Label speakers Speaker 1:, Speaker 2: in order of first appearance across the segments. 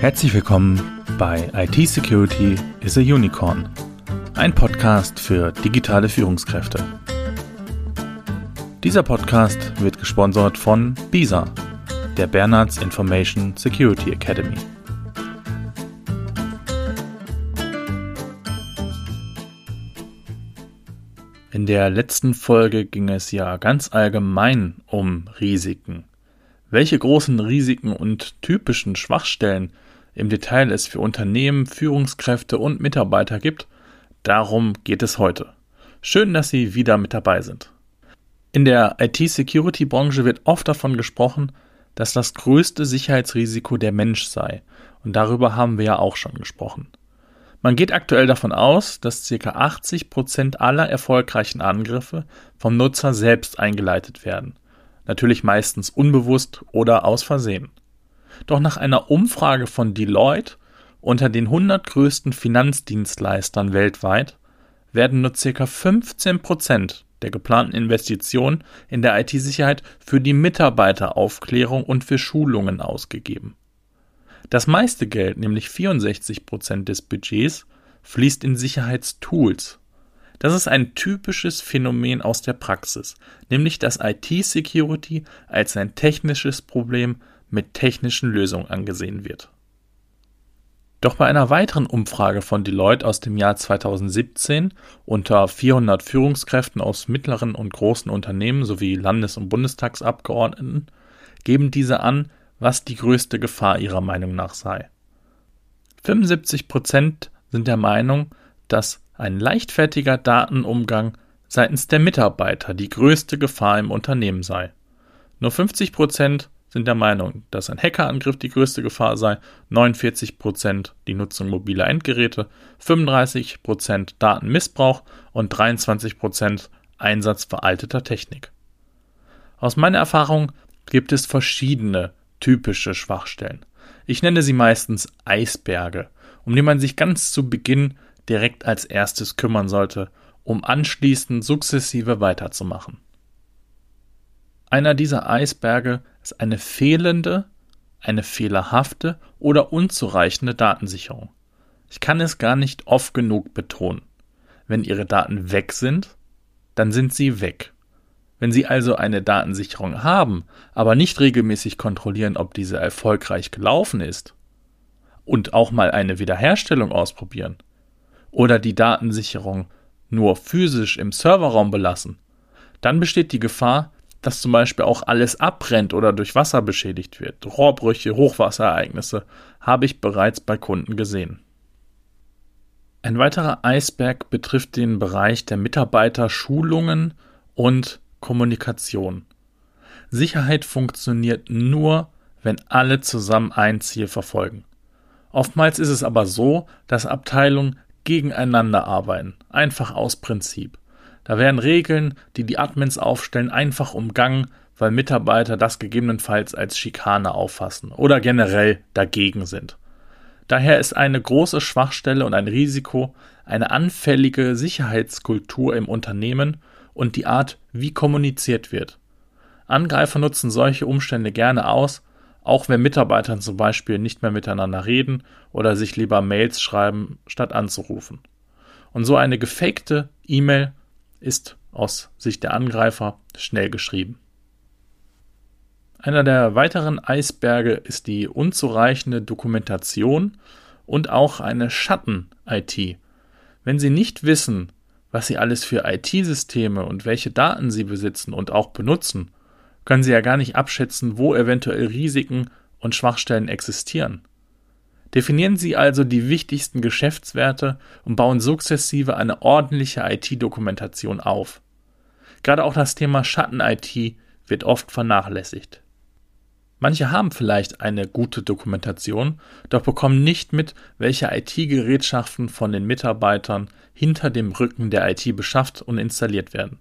Speaker 1: Herzlich willkommen bei IT Security is a Unicorn, ein Podcast für digitale Führungskräfte. Dieser Podcast wird gesponsert von BISA, der Bernards Information Security Academy. In der letzten Folge ging es ja ganz allgemein um Risiken. Welche großen Risiken und typischen Schwachstellen im Detail es für Unternehmen, Führungskräfte und Mitarbeiter gibt, darum geht es heute. Schön, dass Sie wieder mit dabei sind. In der IT-Security-Branche wird oft davon gesprochen, dass das größte Sicherheitsrisiko der Mensch sei, und darüber haben wir ja auch schon gesprochen. Man geht aktuell davon aus, dass ca. 80 Prozent aller erfolgreichen Angriffe vom Nutzer selbst eingeleitet werden. Natürlich meistens unbewusst oder aus Versehen. Doch nach einer Umfrage von Deloitte unter den 100 größten Finanzdienstleistern weltweit werden nur ca. 15 Prozent der geplanten Investitionen in der IT-Sicherheit für die Mitarbeiteraufklärung und für Schulungen ausgegeben. Das meiste Geld, nämlich 64 Prozent des Budgets, fließt in Sicherheitstools. Das ist ein typisches Phänomen aus der Praxis, nämlich dass IT-Security als ein technisches Problem mit technischen Lösungen angesehen wird. Doch bei einer weiteren Umfrage von Deloitte aus dem Jahr 2017 unter 400 Führungskräften aus mittleren und großen Unternehmen sowie Landes- und Bundestagsabgeordneten geben diese an, was die größte Gefahr ihrer Meinung nach sei. 75 Prozent sind der Meinung, dass ein leichtfertiger Datenumgang seitens der Mitarbeiter die größte Gefahr im Unternehmen sei. Nur 50 Prozent sind der Meinung, dass ein Hackerangriff die größte Gefahr sei, 49% die Nutzung mobiler Endgeräte, 35% Datenmissbrauch und 23% Einsatz veralteter Technik. Aus meiner Erfahrung gibt es verschiedene typische Schwachstellen. Ich nenne sie meistens Eisberge, um die man sich ganz zu Beginn direkt als erstes kümmern sollte, um anschließend sukzessive weiterzumachen. Einer dieser Eisberge ist eine fehlende, eine fehlerhafte oder unzureichende Datensicherung. Ich kann es gar nicht oft genug betonen. Wenn Ihre Daten weg sind, dann sind sie weg. Wenn Sie also eine Datensicherung haben, aber nicht regelmäßig kontrollieren, ob diese erfolgreich gelaufen ist, und auch mal eine Wiederherstellung ausprobieren, oder die Datensicherung nur physisch im Serverraum belassen, dann besteht die Gefahr, dass zum Beispiel auch alles abbrennt oder durch Wasser beschädigt wird. Rohrbrüche, Hochwasserereignisse habe ich bereits bei Kunden gesehen. Ein weiterer Eisberg betrifft den Bereich der Mitarbeiterschulungen und Kommunikation. Sicherheit funktioniert nur, wenn alle zusammen ein Ziel verfolgen. Oftmals ist es aber so, dass Abteilungen gegeneinander arbeiten, einfach aus Prinzip. Da werden Regeln, die die Admins aufstellen, einfach umgangen, weil Mitarbeiter das gegebenenfalls als Schikane auffassen oder generell dagegen sind. Daher ist eine große Schwachstelle und ein Risiko eine anfällige Sicherheitskultur im Unternehmen und die Art, wie kommuniziert wird. Angreifer nutzen solche Umstände gerne aus, auch wenn Mitarbeiter zum Beispiel nicht mehr miteinander reden oder sich lieber Mails schreiben, statt anzurufen. Und so eine gefakte E-Mail ist aus Sicht der Angreifer schnell geschrieben. Einer der weiteren Eisberge ist die unzureichende Dokumentation und auch eine Schatten-IT. Wenn Sie nicht wissen, was Sie alles für IT-Systeme und welche Daten Sie besitzen und auch benutzen, können Sie ja gar nicht abschätzen, wo eventuell Risiken und Schwachstellen existieren. Definieren Sie also die wichtigsten Geschäftswerte und bauen sukzessive eine ordentliche IT-Dokumentation auf. Gerade auch das Thema Schatten-IT wird oft vernachlässigt. Manche haben vielleicht eine gute Dokumentation, doch bekommen nicht mit, welche IT-Gerätschaften von den Mitarbeitern hinter dem Rücken der IT beschafft und installiert werden.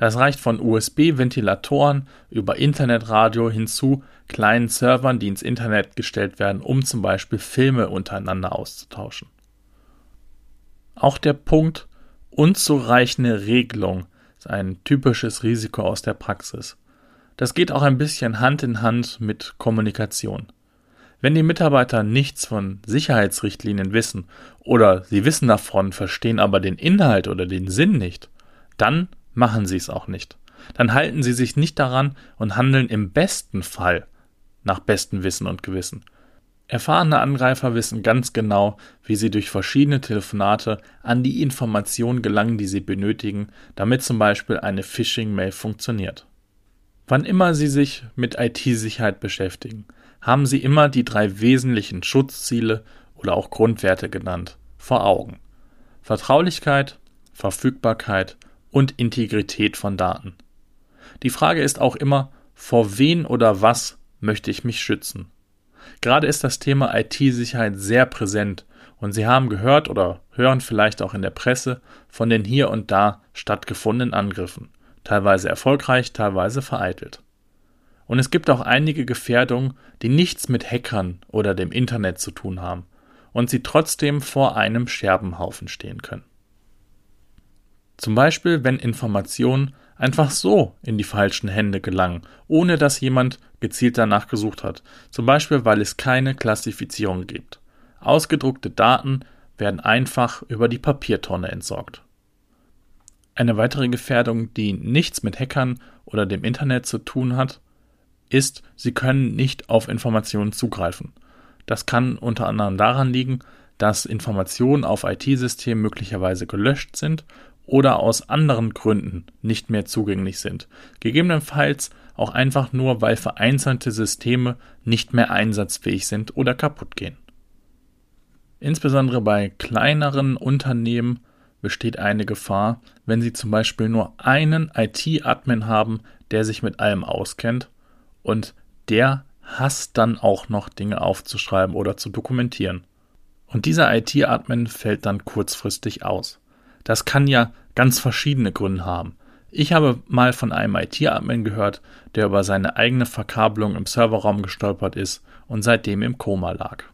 Speaker 1: Das reicht von USB-Ventilatoren über Internetradio hinzu kleinen Servern, die ins Internet gestellt werden, um zum Beispiel Filme untereinander auszutauschen. Auch der Punkt unzureichende Regelung ist ein typisches Risiko aus der Praxis. Das geht auch ein bisschen Hand in Hand mit Kommunikation. Wenn die Mitarbeiter nichts von Sicherheitsrichtlinien wissen oder sie wissen davon, verstehen aber den Inhalt oder den Sinn nicht, dann machen sie es auch nicht. Dann halten sie sich nicht daran und handeln im besten Fall nach bestem Wissen und Gewissen. Erfahrene Angreifer wissen ganz genau, wie sie durch verschiedene Telefonate an die Informationen gelangen, die sie benötigen, damit zum Beispiel eine Phishing-Mail funktioniert. Wann immer Sie sich mit IT-Sicherheit beschäftigen, haben Sie immer die drei wesentlichen Schutzziele oder auch Grundwerte genannt vor Augen. Vertraulichkeit, Verfügbarkeit und Integrität von Daten. Die Frage ist auch immer, vor wen oder was möchte ich mich schützen? Gerade ist das Thema IT-Sicherheit sehr präsent und Sie haben gehört oder hören vielleicht auch in der Presse von den hier und da stattgefundenen Angriffen teilweise erfolgreich, teilweise vereitelt. Und es gibt auch einige Gefährdungen, die nichts mit Hackern oder dem Internet zu tun haben und sie trotzdem vor einem Scherbenhaufen stehen können. Zum Beispiel, wenn Informationen einfach so in die falschen Hände gelangen, ohne dass jemand gezielt danach gesucht hat, zum Beispiel weil es keine Klassifizierung gibt. Ausgedruckte Daten werden einfach über die Papiertonne entsorgt. Eine weitere Gefährdung, die nichts mit Hackern oder dem Internet zu tun hat, ist, sie können nicht auf Informationen zugreifen. Das kann unter anderem daran liegen, dass Informationen auf IT-Systemen möglicherweise gelöscht sind oder aus anderen Gründen nicht mehr zugänglich sind. Gegebenenfalls auch einfach nur, weil vereinzelte Systeme nicht mehr einsatzfähig sind oder kaputt gehen. Insbesondere bei kleineren Unternehmen besteht eine Gefahr, wenn Sie zum Beispiel nur einen IT-Admin haben, der sich mit allem auskennt und der hasst dann auch noch Dinge aufzuschreiben oder zu dokumentieren. Und dieser IT-Admin fällt dann kurzfristig aus. Das kann ja ganz verschiedene Gründe haben. Ich habe mal von einem IT-Admin gehört, der über seine eigene Verkabelung im Serverraum gestolpert ist und seitdem im Koma lag.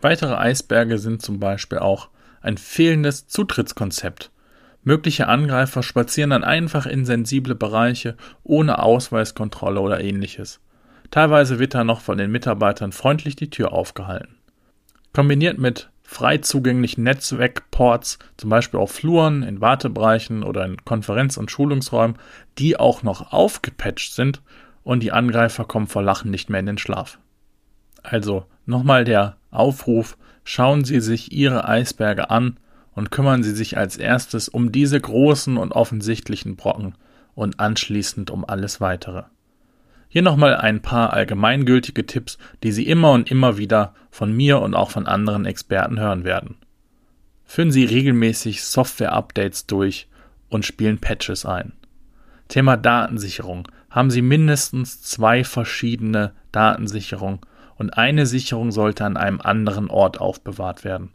Speaker 1: Weitere Eisberge sind zum Beispiel auch ein fehlendes Zutrittskonzept. Mögliche Angreifer spazieren dann einfach in sensible Bereiche ohne Ausweiskontrolle oder ähnliches. Teilweise wird da noch von den Mitarbeitern freundlich die Tür aufgehalten. Kombiniert mit frei zugänglichen Netzwerkports, zum Beispiel auf Fluren, in Wartebereichen oder in Konferenz- und Schulungsräumen, die auch noch aufgepatcht sind und die Angreifer kommen vor Lachen nicht mehr in den Schlaf. Also nochmal der Aufruf, Schauen Sie sich Ihre Eisberge an und kümmern Sie sich als erstes um diese großen und offensichtlichen Brocken und anschließend um alles weitere. Hier nochmal ein paar allgemeingültige Tipps, die Sie immer und immer wieder von mir und auch von anderen Experten hören werden. Führen Sie regelmäßig Software-Updates durch und spielen Patches ein. Thema Datensicherung. Haben Sie mindestens zwei verschiedene Datensicherungen und eine Sicherung sollte an einem anderen Ort aufbewahrt werden.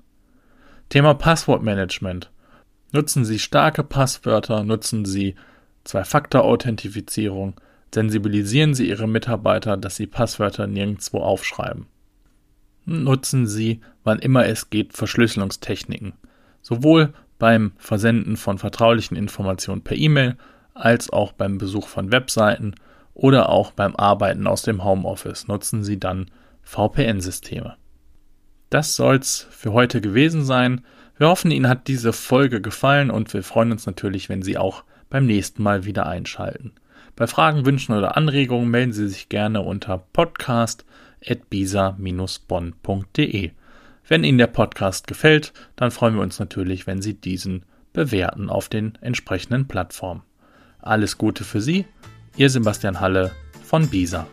Speaker 1: Thema Passwortmanagement. Nutzen Sie starke Passwörter, nutzen Sie Zwei-Faktor-Authentifizierung, sensibilisieren Sie Ihre Mitarbeiter, dass sie Passwörter nirgendwo aufschreiben. Nutzen Sie, wann immer es geht, Verschlüsselungstechniken, sowohl beim Versenden von vertraulichen Informationen per E-Mail als auch beim Besuch von Webseiten oder auch beim Arbeiten aus dem Homeoffice nutzen Sie dann VPN-Systeme. Das soll's für heute gewesen sein. Wir hoffen, Ihnen hat diese Folge gefallen und wir freuen uns natürlich, wenn Sie auch beim nächsten Mal wieder einschalten. Bei Fragen, Wünschen oder Anregungen melden Sie sich gerne unter podcast.bisa-bonn.de. Wenn Ihnen der Podcast gefällt, dann freuen wir uns natürlich, wenn Sie diesen bewerten auf den entsprechenden Plattformen. Alles Gute für Sie, Ihr Sebastian Halle von Bisa.